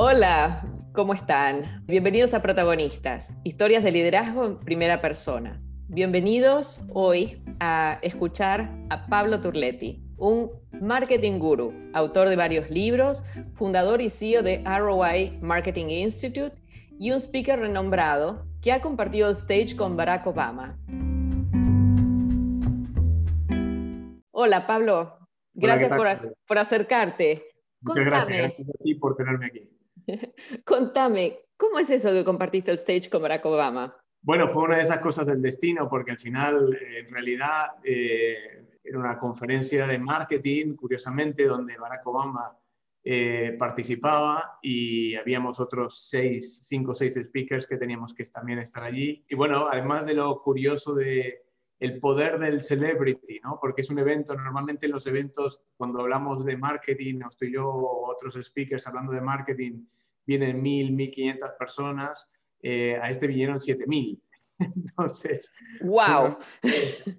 Hola, ¿cómo están? Bienvenidos a Protagonistas, historias de liderazgo en primera persona. Bienvenidos hoy a escuchar a Pablo Turletti, un marketing guru, autor de varios libros, fundador y CEO de ROI Marketing Institute y un speaker renombrado que ha compartido stage con Barack Obama. Hola Pablo, gracias por, acercarte. Muchas gracias, gracias a ti por tenerme aquí. Contame, ¿cómo es eso que compartiste el stage con Barack Obama? Bueno, fue una de esas cosas del destino, porque al final, eh, en realidad, eh, era una conferencia de marketing, curiosamente, donde Barack Obama eh, participaba y habíamos otros seis, cinco o seis speakers que teníamos que también estar allí. Y bueno, además de lo curioso de el poder del celebrity, ¿no? Porque es un evento, normalmente en los eventos, cuando hablamos de marketing, o estoy yo o otros speakers hablando de marketing, vienen mil, mil quinientas personas, eh, a este vinieron siete mil. Entonces, wow.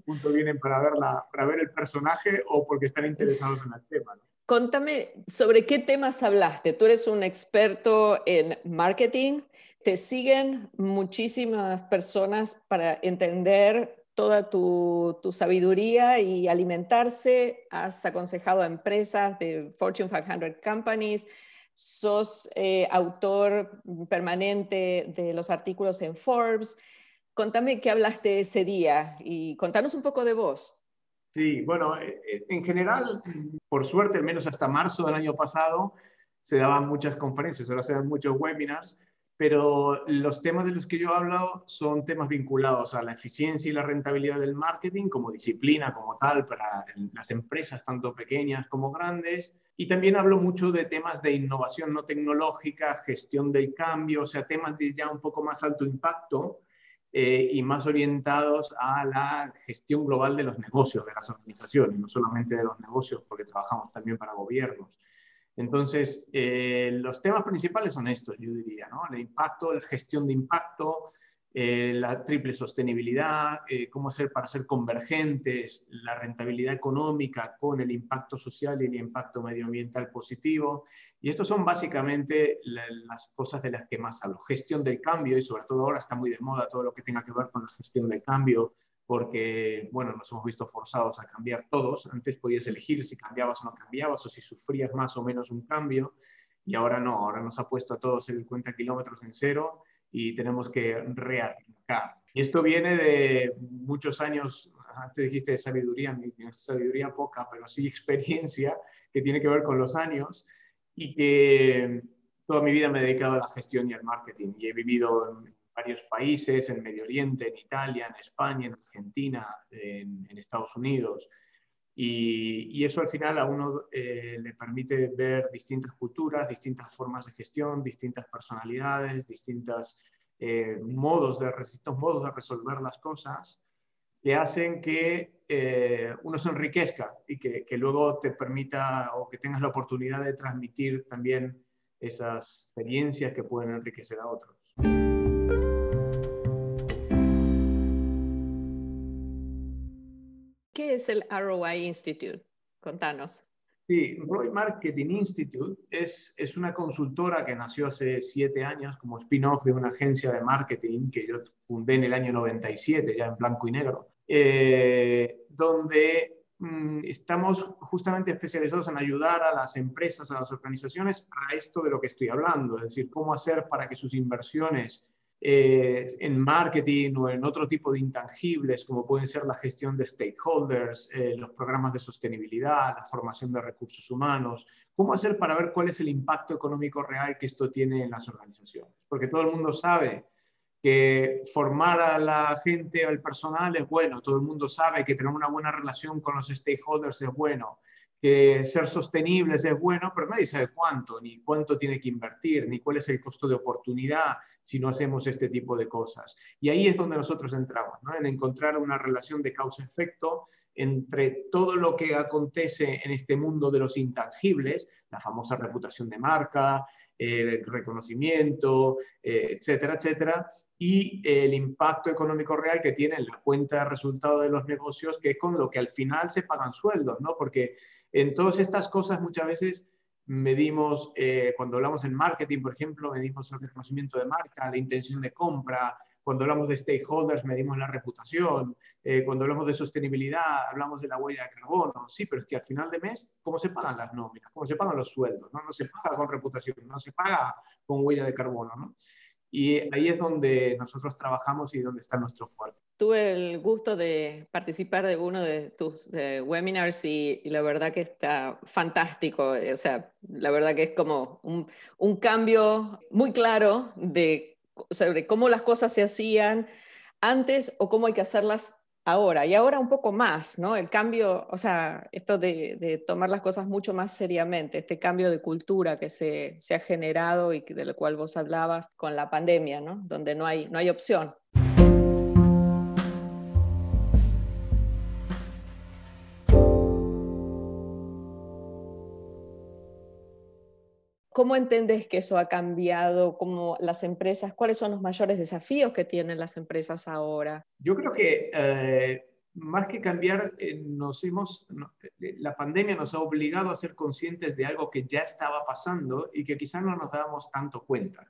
punto vienen para ver, para ver el personaje o porque están interesados en el tema. Contame sobre qué temas hablaste. Tú eres un experto en marketing. Te siguen muchísimas personas para entender toda tu, sabiduría y alimentarse. Has aconsejado a empresas de Fortune 500 companies sos eh, autor permanente de los artículos en Forbes. Contame qué hablaste ese día y contanos un poco de vos. Sí, bueno, eh, eh, en general, por suerte, al menos hasta marzo del año pasado, se daban muchas conferencias, ahora se dan muchos webinars, pero los temas de los que yo he hablado son temas vinculados a la eficiencia y la rentabilidad del marketing como disciplina, como tal, para las empresas, tanto pequeñas como grandes, y también hablo mucho de temas de innovación no tecnológica, gestión del cambio, o sea, temas de ya un poco más alto impacto eh, y más orientados a la gestión global de los negocios, de las organizaciones, no solamente de los negocios, porque trabajamos también para gobiernos. Entonces, eh, los temas principales son estos, yo diría, ¿no? El impacto, la gestión de impacto, eh, la triple sostenibilidad, eh, cómo hacer para ser convergentes, la rentabilidad económica con el impacto social y el impacto medioambiental positivo. Y estos son básicamente las cosas de las que más hablo. Gestión del cambio y sobre todo ahora está muy de moda todo lo que tenga que ver con la gestión del cambio, porque, bueno, nos hemos visto forzados a cambiar todos. Antes podías elegir si cambiabas o no cambiabas o si sufrías más o menos un cambio. Y ahora no, ahora nos ha puesto a todos el cuenta kilómetros en cero y tenemos que rearrancar. Y esto viene de muchos años, antes dijiste de sabiduría, sabiduría poca, pero sí experiencia que tiene que ver con los años y que toda mi vida me he dedicado a la gestión y al marketing y he vivido varios países, en Medio Oriente, en Italia, en España, en Argentina, en, en Estados Unidos. Y, eso al final a uno eh, le permite ver distintas culturas, distintas formas de gestión, distintas personalidades, distintos eh, modos, de, modos de resolver las cosas que hacen que eh, uno se enriquezca y que, que, luego te permita o que tengas la oportunidad de transmitir también esas experiencias que pueden enriquecer a otros. ¿Qué es el ROI Institute? Contanos. Sí, ROI Marketing Institute es, es una consultora que nació hace siete años como spin-off de una agencia de marketing que yo fundé en el año 97, ya en blanco y negro, eh, donde mm, estamos justamente especializados en ayudar a las empresas, a las organizaciones a esto de lo que estoy hablando, es decir, cómo hacer para que sus inversiones eh, en marketing o en otro tipo de intangibles, como pueden ser la gestión de stakeholders, eh, los programas de sostenibilidad, la formación de recursos humanos, cómo hacer para ver cuál es el impacto económico real que esto tiene en las organizaciones. Porque todo el mundo sabe que formar a la gente el personal es bueno, todo el mundo sabe que tener una buena relación con los stakeholders es bueno, que ser sostenibles es bueno, pero nadie sabe cuánto, ni cuánto tiene que invertir, ni cuál es el costo de oportunidad si no hacemos este tipo de cosas. Y ahí es donde nosotros entramos, ¿no? en encontrar una relación de causa-efecto entre todo lo que acontece en este mundo de los intangibles, la famosa reputación de marca, el reconocimiento, eh, etcétera, etcétera, y el impacto económico real que tiene en la cuenta de resultado de los negocios, que es con lo que al final se pagan sueldos, ¿no? Porque en todas estas cosas muchas veces medimos, eh, cuando hablamos en marketing, por ejemplo, medimos el reconocimiento de marca, la intención de compra, cuando hablamos de stakeholders medimos la reputación, eh, cuando hablamos de sostenibilidad hablamos de la huella de carbono, sí, pero es que al final de mes, ¿cómo se pagan las nóminas? ¿Cómo se pagan los sueldos? No, no se paga con reputación, no se paga con huella de carbono, ¿no? Y ahí es donde nosotros trabajamos y donde está nuestro fuerte. Tuve el gusto de participar de uno de tus webinars y, la verdad que está fantástico. O sea, la verdad que es como un, un cambio muy claro de, sobre cómo las cosas se hacían antes o cómo hay que hacerlas ahora y ahora un poco más, ¿no? El cambio, o sea, esto de, tomar las cosas mucho más seriamente, este cambio de cultura que se, ha generado y de lo cual vos hablabas con la pandemia, ¿no? Donde no hay, no hay opción. ¿Cómo entendés que eso ha cambiado? ¿Cómo las empresas, cuáles son los mayores desafíos que tienen las empresas ahora? Yo creo que eh, más que cambiar, eh, nos hemos, eh, la pandemia nos ha obligado a ser conscientes de algo que ya estaba pasando y que quizás no nos dábamos tanto cuenta.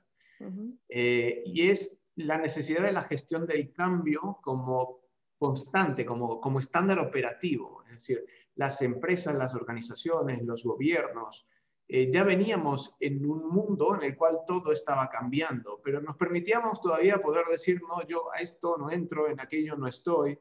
y es la necesidad de la gestión del cambio como constante, como, como estándar operativo. Es decir, las empresas, las organizaciones, los gobiernos, eh, ya veníamos en un mundo en el cual todo estaba cambiando, pero nos permitíamos todavía poder decir, no, yo a esto no entro, en aquello no estoy.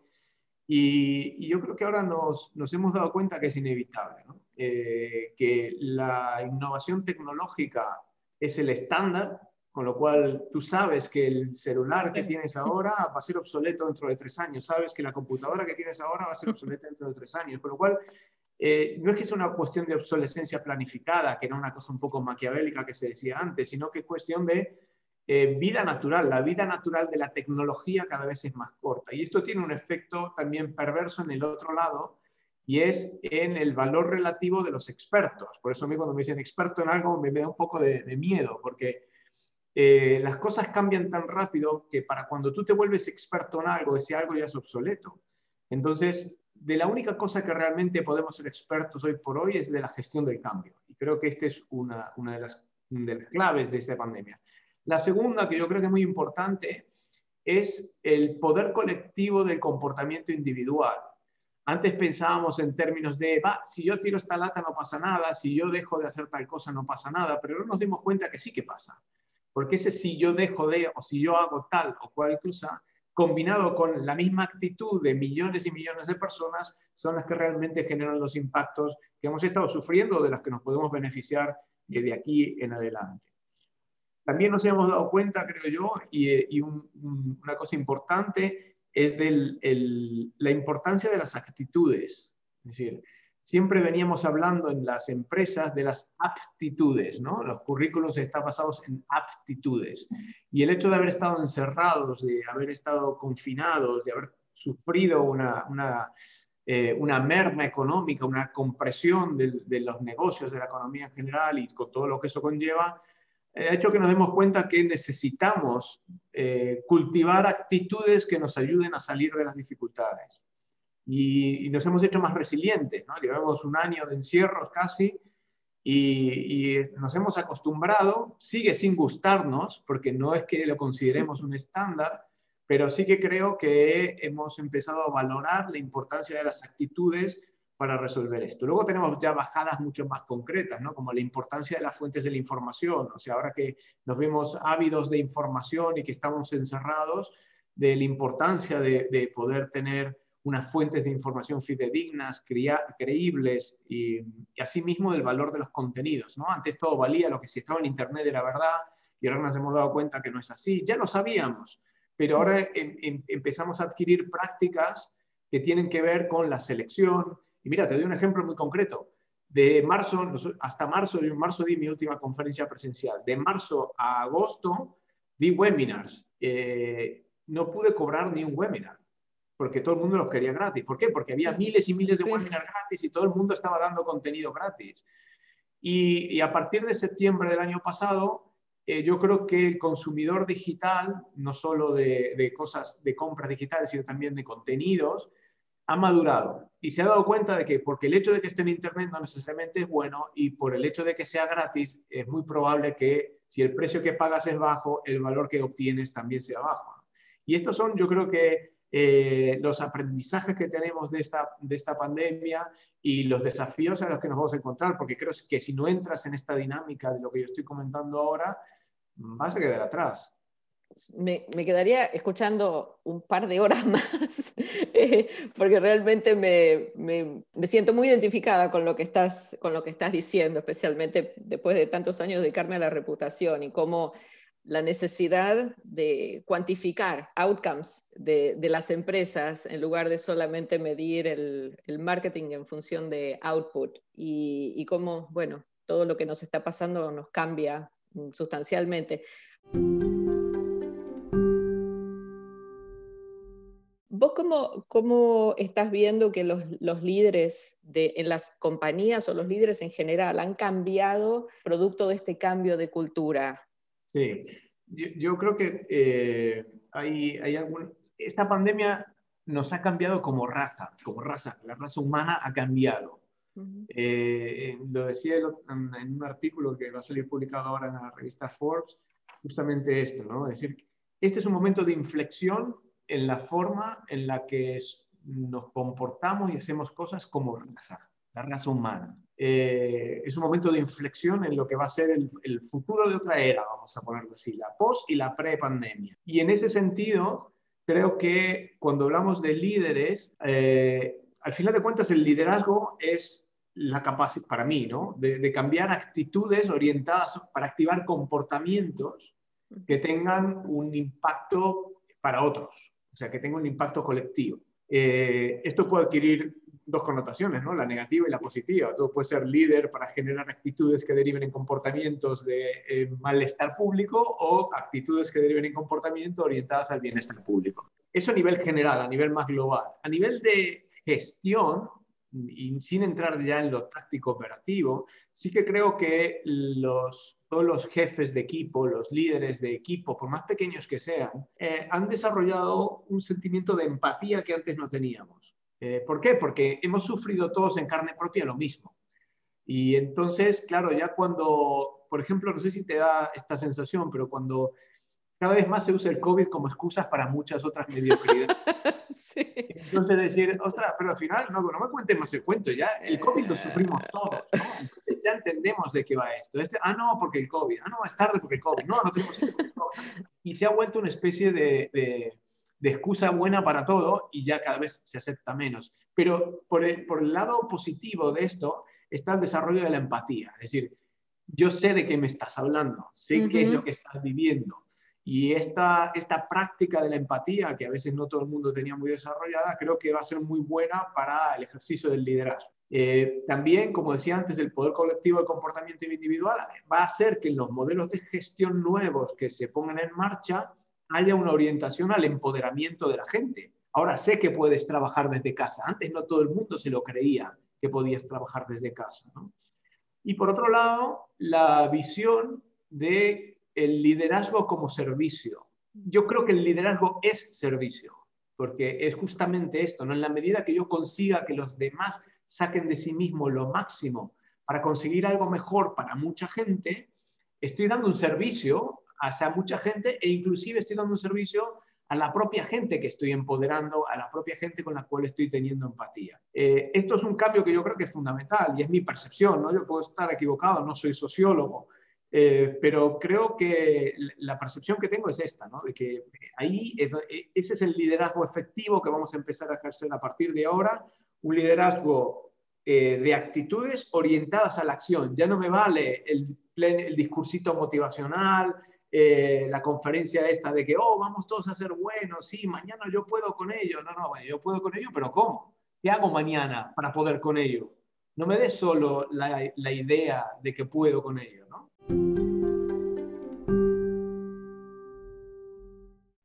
Y, yo creo que ahora nos, nos, hemos dado cuenta que es inevitable, eh, que la innovación tecnológica es el estándar, con lo cual tú sabes que el celular que tienes ahora va a ser obsoleto dentro de tres años, sabes que la computadora que tienes ahora va a ser obsoleta dentro de tres años, con lo cual eh, no es que sea una cuestión de obsolescencia planificada, que era una cosa un poco maquiavélica que se decía antes, sino que es cuestión de eh, vida natural. La vida natural de la tecnología cada vez es más corta. Y esto tiene un efecto también perverso en el otro lado, y es en el valor relativo de los expertos. Por eso a mí cuando me dicen experto en algo me, da un poco de, miedo, porque eh, las cosas cambian tan rápido que para cuando tú te vuelves experto en algo, ese algo ya es obsoleto. Entonces, de la única cosa que realmente podemos ser expertos hoy por hoy es de la gestión del cambio. Y creo que esta es una, de, las, claves de esta pandemia. La segunda, que yo creo que es muy importante, es el poder colectivo del comportamiento individual. Antes pensábamos en términos de, va, si yo tiro esta lata no pasa nada, si yo dejo de hacer tal cosa no pasa nada, pero no nos dimos cuenta que sí que pasa. Porque ese si yo dejo de o si yo hago tal o cual cosa combinado con la misma actitud de millones y millones de personas, son las que realmente generan los impactos que hemos estado sufriendo, de los que nos podemos beneficiar de aquí en adelante. También nos hemos dado cuenta, creo yo, y, una cosa importante es la importancia de las actitudes. Es decir, siempre veníamos hablando en las empresas de las aptitudes, ¿no? Los currículos están basados en aptitudes. Y el hecho de haber estado encerrados, de haber estado confinados, de haber sufrido una, una, eh, merma económica, una compresión de, los negocios, de la economía en general y con todo lo que eso conlleva, eh, ha hecho que nos demos cuenta que necesitamos eh, cultivar actitudes que nos ayuden a salir de las dificultades y, nos hemos hecho más resilientes, ¿no? Llevamos un año de encierros casi y, nos hemos acostumbrado, sigue sin gustarnos, porque no es que lo consideremos un estándar, pero sí que creo que hemos empezado a valorar la importancia de las actitudes para resolver esto. Luego tenemos ya bajadas mucho más concretas, ¿no? como la importancia de las fuentes de la información. O sea, ahora que nos vemos ávidos de información y que estamos encerrados, de la importancia de, de poder tener unas fuentes de información fidedignas, creíbles y, asimismo el valor de los contenidos. ¿no? Antes todo valía, lo que si estaba en Internet era verdad y ahora nos hemos dado cuenta que no es así. Ya lo sabíamos, pero ahora em, em, empezamos a adquirir prácticas que tienen que ver con la selección. Y mira, te doy un ejemplo muy concreto. De marzo, hasta marzo, en marzo di mi última conferencia presencial. De marzo a agosto di webinars. Eh, no pude cobrar ni un webinar porque todo el mundo los quería gratis. ¿Por qué? Porque había miles y miles de webinars gratis y todo el mundo estaba dando contenido gratis. Y, a partir de septiembre del año pasado, eh, yo creo que el consumidor digital, no solo de, cosas de compras digitales, sino también de contenidos, ha madurado. y se ha dado cuenta de que porque el hecho de que esté en Internet no necesariamente es bueno y por el hecho de que sea gratis es muy probable que si el precio que pagas es bajo, el valor que obtienes también sea bajo. Y estos son, yo creo que eh, los aprendizajes que tenemos de esta, de esta pandemia y los desafíos a los que nos vamos a encontrar, porque creo que si no entras en esta dinámica de lo que yo estoy comentando ahora, vas a quedar atrás. Me, quedaría escuchando un par de horas más, eh, porque realmente me, me, siento muy identificada con lo, que estás, con lo que estás diciendo, especialmente después de tantos años dedicarme a la reputación y cómo la necesidad de cuantificar outcomes de, de las empresas en lugar de solamente medir el, el marketing en función de output y, y cómo, bueno, todo lo que nos está pasando nos cambia sustancialmente. ¿Vos cómo, cómo, estás viendo que los, los líderes de, en las compañías o los líderes en general han cambiado producto de este cambio de cultura? Sí, yo, creo que eh, hay, hay algún... Esta pandemia nos ha cambiado como raza, como raza. La raza humana ha cambiado. Eh, lo decía en, en, un artículo que va a salir publicado ahora en la revista Forbes, justamente esto, ¿no? Es decir, este es un momento de inflexión en la forma en la que nos comportamos y hacemos cosas como raza, la raza humana. Eh, es un momento de inflexión en lo que va a ser el, futuro de otra era, vamos a ponerlo así, la post y la pre-pandemia. Y en ese sentido, creo que cuando hablamos de líderes, eh, al final de cuentas el liderazgo es la capacidad, para mí, ¿no? De, cambiar actitudes orientadas para activar comportamientos que tengan un impacto para otros o sea, que tenga un impacto colectivo. Eh, esto puede adquirir dos connotaciones, ¿no? la negativa y la positiva. Todo puede ser líder para generar actitudes que deriven en comportamientos de eh, malestar público o actitudes que deriven en comportamientos orientadas al bienestar público. Eso a nivel general, a nivel más global. A nivel de gestión, y sin entrar ya en lo táctico operativo, sí que creo que los, todos los jefes de equipo, los líderes de equipo, por más pequeños que sean, eh, han desarrollado un sentimiento de empatía que antes no teníamos. Eh, ¿Por qué? Porque hemos sufrido todos en carne propia lo mismo. Y entonces, claro, ya cuando, por ejemplo, no sé si te da esta sensación, pero cuando cada vez más se usa el COVID como excusas para muchas otras mediocridades. sí. Entonces decir, ostras, pero al final no, no me cuentes más el cuento, ya el COVID lo sufrimos todos, ¿no? Entonces ya entendemos de qué va esto. Este, ah, no, porque el COVID, ah, no, es tarde porque el COVID, no, no tenemos esto porque el COVID. Y se ha vuelto una especie de, de, de, excusa buena para todo y ya cada vez se acepta menos. Pero por el, por el lado positivo de esto está el desarrollo de la empatía, es decir, yo sé de qué me estás hablando, sé qué es lo que estás viviendo y esta, esta práctica de la empatía, que a veces no todo el mundo tenía muy desarrollada, creo que va a ser muy buena para el ejercicio del liderazgo. Eh, también, como decía antes, el poder colectivo del comportamiento individual va a hacer que en los modelos de gestión nuevos que se pongan en marcha haya una orientación al empoderamiento de la gente. Ahora sé que puedes trabajar desde casa. Antes no todo el mundo se lo creía que podías trabajar desde casa. Y por otro lado, la visión de el liderazgo como servicio. Yo creo que el liderazgo es servicio, porque es justamente esto, ¿no? En la medida que yo consiga que los demás saquen de sí mismo lo máximo para conseguir algo mejor para mucha gente, estoy dando un servicio a mucha gente e inclusive estoy dando un servicio a la propia gente que estoy empoderando, a la propia gente con la cual estoy teniendo empatía. Eh, esto es un cambio que yo creo que es fundamental y es mi percepción, ¿no? Yo puedo estar equivocado, no soy sociólogo, eh, pero creo que la percepción que tengo es esta, ¿no? de que ahí e, ese es el liderazgo efectivo que vamos a empezar a ejercer a partir de ahora, un liderazgo eh, de actitudes orientadas a la acción. Ya no me vale el, el discursito motivacional, eh, la conferencia esta de que, oh, vamos todos a ser buenos, sí, mañana yo puedo con ello. No, no, yo puedo con ello, pero ¿cómo? ¿Qué hago mañana para poder con ello? No me des solo la, la idea de que puedo con ello, ¿no?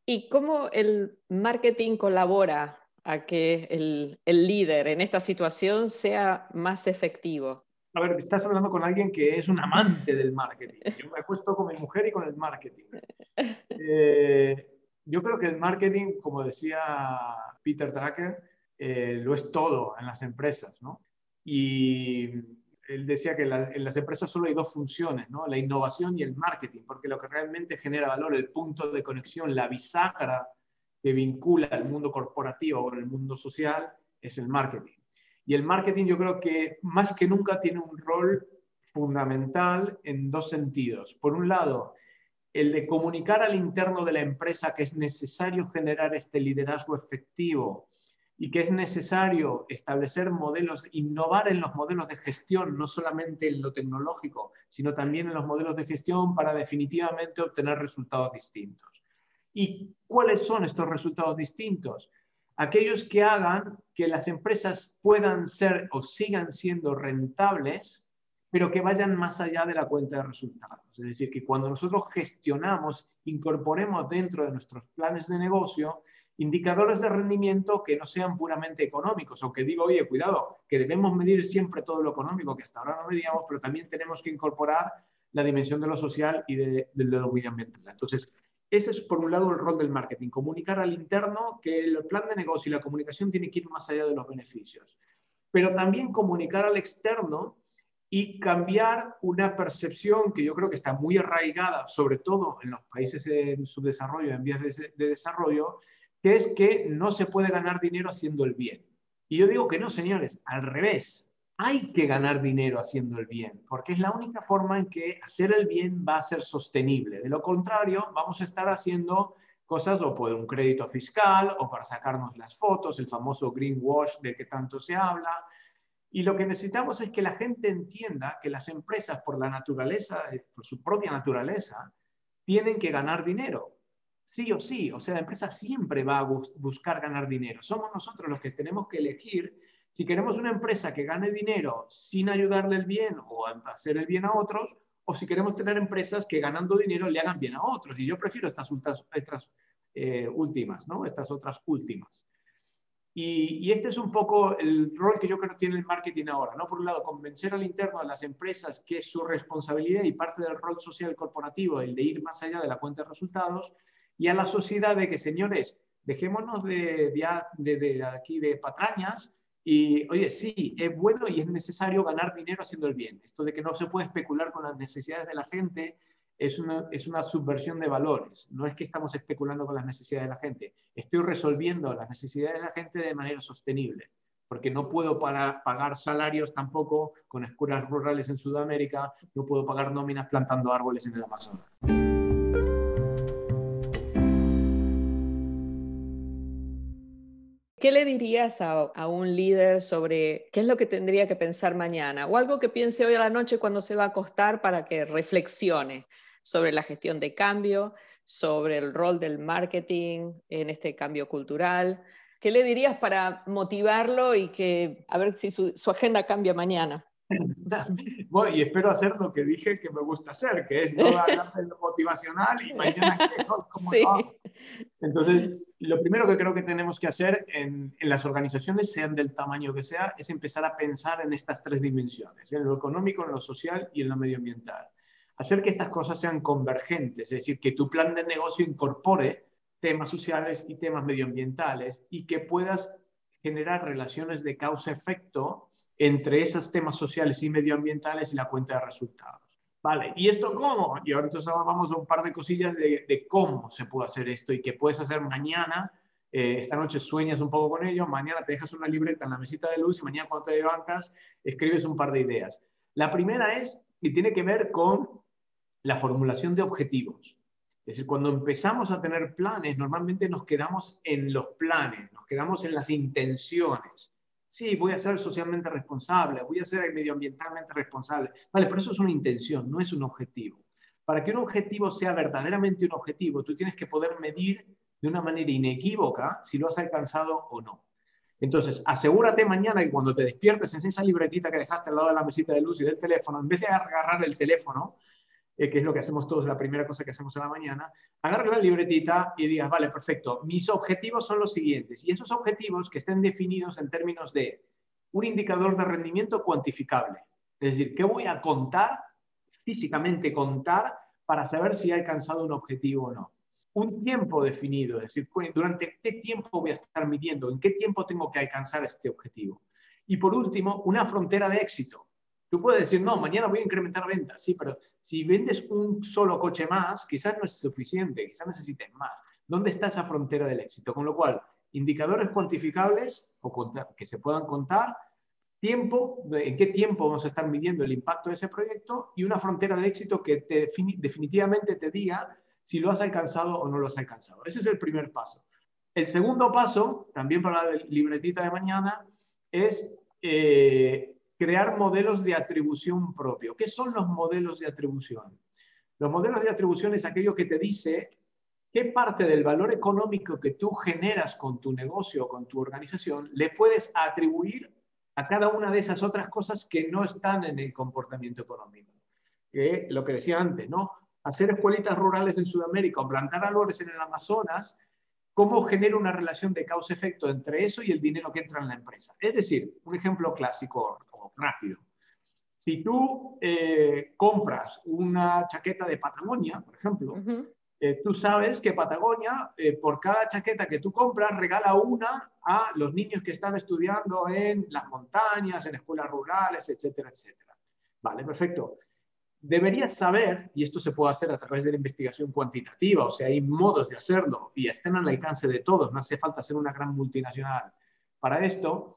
¿Y cómo el marketing colabora a que el, el, líder en esta situación sea más efectivo? A ver, estás hablando con alguien que es un amante del marketing. Yo me acuesto con mi mujer y con el marketing. Eh, yo creo que el marketing, como decía Peter Drucker, eh, lo es todo en las empresas, ¿no? Y él decía que en las empresas solo hay dos funciones, ¿no? La innovación y el marketing, porque lo que realmente genera valor, el punto de conexión, la bisagra que vincula el mundo corporativo con el mundo social, es el marketing. Y el marketing yo creo que más que nunca tiene un rol fundamental en dos sentidos. Por un lado, el de comunicar al interno de la empresa que es necesario generar este liderazgo efectivo y que es necesario establecer modelos, innovar en los modelos de gestión, no solamente en lo tecnológico, sino también en los modelos de gestión para definitivamente obtener resultados distintos. ¿Y cuáles son estos resultados distintos? Aquellos que hagan que las empresas puedan ser o sigan siendo rentables pero que vayan más allá de la cuenta de resultados. Es decir, que cuando nosotros gestionamos, incorporemos dentro de nuestros planes de negocio indicadores de rendimiento que no sean puramente económicos, aunque digo, oye, cuidado, que debemos medir siempre todo lo económico, que hasta ahora no medíamos, pero también tenemos que incorporar la dimensión de lo social y de, de lo medioambiental. Entonces, ese es por un lado el rol del marketing, comunicar al interno que el plan de negocio y la comunicación tiene que ir más allá de los beneficios, pero también comunicar al externo y cambiar una percepción que yo creo que está muy arraigada, sobre todo en los países en subdesarrollo, en vías de, de, desarrollo, que es que no se puede ganar dinero haciendo el bien. Y yo digo que no, señores, al revés. Hay que ganar dinero haciendo el bien, porque es la única forma en que hacer el bien va a ser sostenible. De lo contrario, vamos a estar haciendo cosas o por un crédito fiscal o para sacarnos las fotos, el famoso greenwash del que tanto se habla, y lo que necesitamos es que la gente entienda que las empresas, por la naturaleza, por su propia naturaleza, tienen que ganar dinero. Sí o sí, o sea, la empresa siempre va a buscar ganar dinero. Somos nosotros los que tenemos que elegir si queremos una empresa que gane dinero sin ayudarle el bien o hacer el bien a otros, o si queremos tener empresas que ganando dinero le hagan bien a otros. Y yo prefiero estas, estas eh, últimas, ¿no? Estas otras últimas. Y, este es un poco el rol que yo creo que tiene el marketing ahora, ¿no? Por un lado, convencer al interno a las empresas que es su responsabilidad y parte del rol social corporativo, el de ir más allá de la cuenta de resultados, y a la sociedad de que, señores, dejémonos de, de, de aquí de patrañas y, oye, sí, es bueno y es necesario ganar dinero haciendo el bien. Esto de que no se puede especular con las necesidades de la gente, es una, es una subversión de valores. No es que estamos especulando con las necesidades de la gente. Estoy resolviendo las necesidades de la gente de manera sostenible, porque no puedo para, pagar salarios tampoco con escuelas rurales en Sudamérica, no puedo pagar nóminas plantando árboles en el Amazonas. ¿Qué le dirías a, a, un líder sobre qué es lo que tendría que pensar mañana? O algo que piense hoy a la noche cuando se va a acostar para que reflexione sobre la gestión de cambio, sobre el rol del marketing en este cambio cultural. ¿Qué le dirías para motivarlo y que a ver si su, agenda cambia mañana? Bueno, y espero hacer lo que dije que me gusta hacer, que es no hablar de lo motivacional y mañana como sí. Entonces, lo primero que creo que tenemos que hacer en, en, las organizaciones, sean del tamaño que sea, es empezar a pensar en estas tres dimensiones, en lo económico, en lo social y en lo medioambiental. Hacer que estas cosas sean convergentes, es decir, que tu plan de negocio incorpore temas sociales y temas medioambientales y que puedas generar relaciones de causa-efecto entre esos temas sociales y medioambientales y la cuenta de resultados. Vale, ¿y esto cómo? Y ahora entonces vamos a un par de cosillas de, cómo se puede hacer esto y que puedes hacer mañana. Eh, esta noche sueñas un poco con ello, mañana te dejas una libreta en la mesita de luz y mañana cuando te levantas escribes un par de ideas. La primera es, y tiene que ver con la formulación de objetivos. Es decir, cuando empezamos a tener planes, normalmente nos quedamos en los planes, nos quedamos en las intenciones. Sí, voy a ser socialmente responsable, voy a ser medioambientalmente responsable. Vale, pero eso es una intención, no es un objetivo. Para que un objetivo sea verdaderamente un objetivo, tú tienes que poder medir de una manera inequívoca si lo has alcanzado o no. Entonces, asegúrate mañana que cuando te despiertes en esa libretita que dejaste al lado de la mesita de luz y del teléfono, en vez de agarrar el teléfono, eh, que es lo que hacemos todos, la primera cosa que hacemos en la mañana, agarre la libretita y digas, vale, perfecto, mis objetivos son los siguientes. Y esos objetivos que estén definidos en términos de un indicador de rendimiento cuantificable. Es decir, ¿qué voy a contar, físicamente contar, para saber si he alcanzado un objetivo o no? un tiempo definido, es decir, durante qué tiempo voy a estar midiendo, en qué tiempo tengo que alcanzar este objetivo. Y por último, una frontera de éxito. Tú puedes decir, no, mañana voy a incrementar ventas, sí, pero si vendes un solo coche más, quizás no es suficiente, quizás necesites más. ¿Dónde está esa frontera del éxito? Con lo cual, indicadores cuantificables o que se puedan contar, tiempo, en qué tiempo vamos a estar midiendo el impacto de ese proyecto y una frontera de éxito que te, definitivamente te diga si lo has alcanzado o no lo has alcanzado. Ese es el primer paso. El segundo paso, también para la libretita de mañana, es eh, crear modelos de atribución propio. ¿Qué son los modelos de atribución? Los modelos de atribución es aquello que te dice qué parte del valor económico que tú generas con tu negocio o con tu organización le puedes atribuir a cada una de esas otras cosas que no están en el comportamiento económico. Que lo que decía antes, ¿no? hacer escuelitas rurales en Sudamérica o plantar árboles en el Amazonas, ¿cómo genera una relación de causa-efecto entre eso y el dinero que entra en la empresa? Es decir, un ejemplo clásico rápido. Si tú eh, compras una chaqueta de Patagonia, por ejemplo, eh, tú sabes que Patagonia, eh, por cada chaqueta que tú compras, regala una a los niños que están estudiando en las montañas, en escuelas rurales, etcétera, etcétera. Vale, perfecto deberías saber, y esto se puede hacer a través de la investigación cuantitativa, o sea, hay modos de hacerlo y están al alcance de todos, no hace falta ser una gran multinacional. Para esto,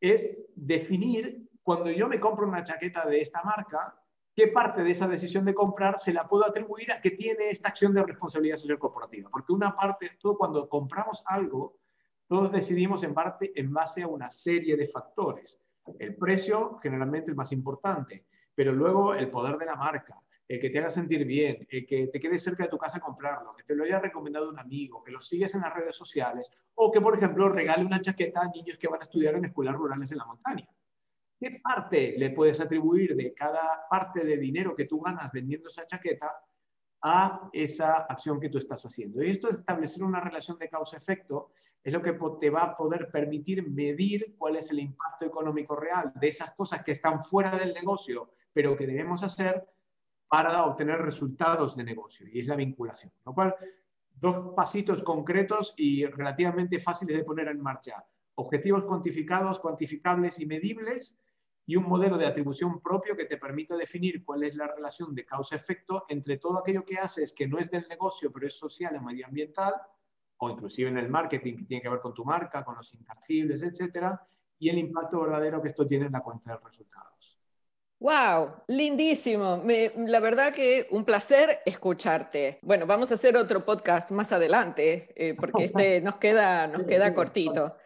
es definir, cuando yo me compro una chaqueta de esta marca, qué parte de esa decisión de comprar se la puedo atribuir a que tiene esta acción de responsabilidad social corporativa. Porque una parte, todo cuando compramos algo, todos decidimos en parte en base a una serie de factores. El precio, generalmente el más importante pero luego el poder de la marca, el que te haga sentir bien, el que te quede cerca de tu casa a comprarlo, que te lo haya recomendado un amigo, que lo sigues en las redes sociales, o que, por ejemplo, regale una chaqueta a niños que van a estudiar en escuelas rurales en la montaña. ¿Qué parte le puedes atribuir de cada parte de dinero que tú ganas vendiendo esa chaqueta a esa acción que tú estás haciendo? Y esto de establecer una relación de causa-efecto es lo que te va a poder permitir medir cuál es el impacto económico real de esas cosas que están fuera del negocio pero que debemos hacer para obtener resultados de negocio, y es la vinculación. Lo cual, dos pasitos concretos y relativamente fáciles de poner en marcha. Objetivos cuantificados, cuantificables y medibles, y un modelo de atribución propio que te permita definir cuál es la relación de causa-efecto entre todo aquello que haces que no es del negocio, pero es social y medioambiental, o inclusive en el marketing, que tiene que ver con tu marca, con los intangibles, etcétera, y el impacto verdadero que esto tiene en la cuenta de resultados. Wow, lindísimo. la verdad que un placer escucharte. Bueno, vamos a hacer otro podcast más adelante eh, porque este nos queda, nos queda cortito.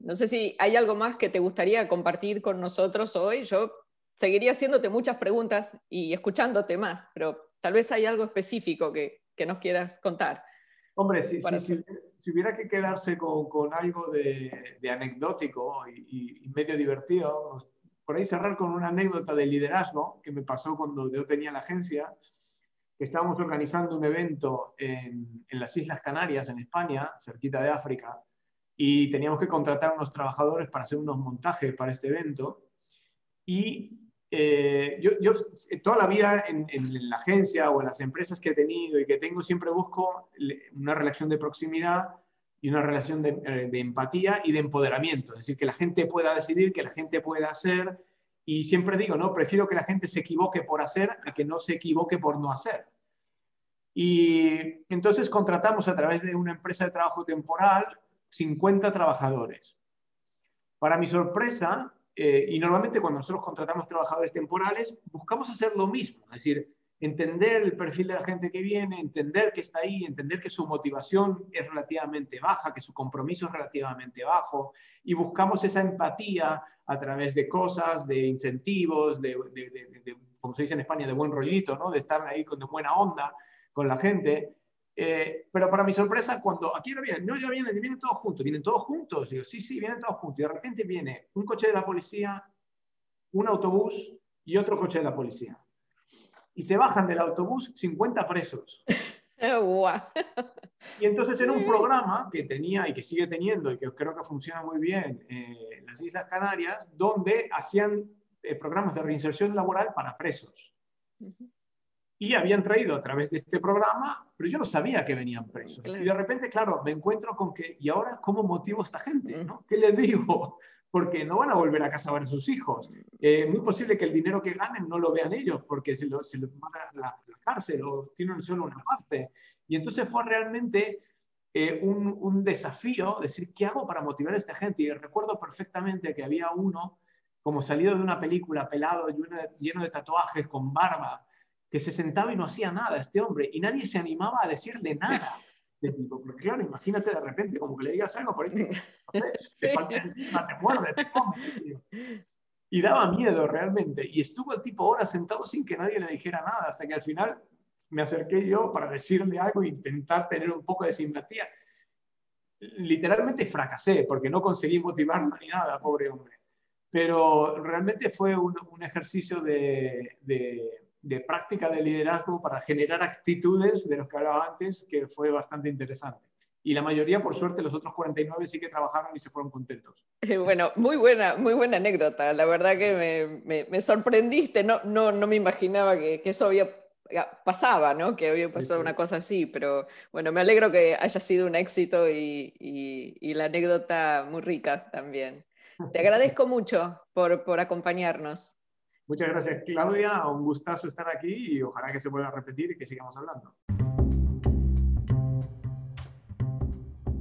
No sé si hay algo más que te gustaría compartir con nosotros hoy. Yo seguiría haciéndote muchas preguntas y escuchándote más, pero tal vez hay algo específico que, que nos quieras contar. Hombre, si, si, hubiera que quedarse con, con algo de, de anecdótico y, y, medio divertido, por ahí cerrar con una anécdota de liderazgo que me pasó cuando yo tenía la agencia, que estábamos organizando un evento en, las Islas Canarias, en España, cerquita de África, y teníamos que contratar unos trabajadores para hacer unos montajes para este evento. Y eh, yo, toda la vida en, la agencia o en las empresas que he tenido y que tengo, siempre busco una relación de proximidad y una relación eh, de, empatía y de empoderamiento, es decir, que la gente pueda decidir, que la gente pueda hacer, y siempre digo, no, prefiero que la gente se equivoque por hacer a que no se equivoque por no hacer. Y entonces contratamos a través de una empresa de trabajo temporal 50 trabajadores. Para mi sorpresa, eh, y normalmente cuando nosotros contratamos trabajadores temporales, buscamos hacer lo mismo, es decir, entender el perfil de la gente que viene, entender que está ahí, entender que su motivación es relativamente baja, que su compromiso es relativamente bajo, y buscamos esa empatía a través de cosas, de incentivos, de, como se dice en España, de buen rollito, ¿no? de estar ahí con de buena onda con la gente. Eh, pero para mi sorpresa, cuando aquí no vienen, no, ya vienen, vienen todos juntos, vienen todos juntos. Digo, sí, sí, vienen todos juntos. Y de repente viene un coche de la policía, un autobús y otro coche de la policía y se bajan del autobús 50 presos. y entonces era un programa que tenía y que sigue teniendo y que creo que funciona muy bien eh, en las Islas Canarias, donde hacían eh, programas de reinserción laboral para presos. Y habían traído a través de este programa, pero yo no sabía que venían presos. Y de repente, claro, me encuentro con que, ¿y ahora cómo motivo a esta gente? ¿no? ¿Qué les digo? Porque no van a volver a casa a ver a sus hijos. Es eh, muy posible que el dinero que ganen no lo vean ellos, porque se los se van a la, cárcel o tienen solo una parte. Y entonces fue realmente eh, un, un, desafío decir, ¿qué hago para motivar a esta gente? Y recuerdo perfectamente que había uno, como salido de una película, pelado, lleno de, lleno de tatuajes, con barba, que se sentaba y no hacía nada este hombre y nadie se animaba a decirle nada a este tipo. Porque claro, imagínate de repente como que le digas algo por ahí, te, te falta encima, te muerde, te come. Y daba miedo realmente. Y estuvo el tipo horas sentado sin que nadie le dijera nada, hasta que al final me acerqué yo para decirle algo e intentar tener un poco de simpatía. Literalmente fracasé porque no conseguí motivarlo ni nada, pobre hombre. Pero realmente fue un, un ejercicio de, de de práctica de liderazgo para generar actitudes de los que hablaba antes, que fue bastante interesante. Y la mayoría, por suerte, los otros 49 sí que trabajaron y se fueron contentos. Bueno, muy buena, muy buena anécdota. La verdad que me, me, sorprendiste. No, no, no me imaginaba que, que, eso había pasaba, ¿no? Que había pasado una cosa así, pero bueno, me alegro que haya sido un éxito y, y, y la anécdota muy rica también. Te agradezco mucho por, por acompañarnos. Muchas gracias, Claudia. Un gustazo estar aquí y ojalá que se vuelva a repetir y que sigamos hablando.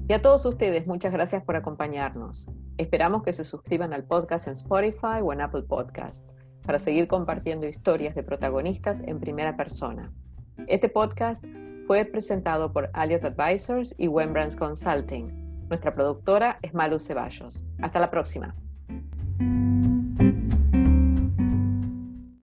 Y a todos ustedes, muchas gracias por acompañarnos. Esperamos que se suscriban al podcast en Spotify o en Apple Podcasts para seguir compartiendo historias de protagonistas en primera persona. Este podcast fue presentado por Alliot Advisors y Wembrands Consulting. Nuestra productora es Malu Ceballos. Hasta la próxima.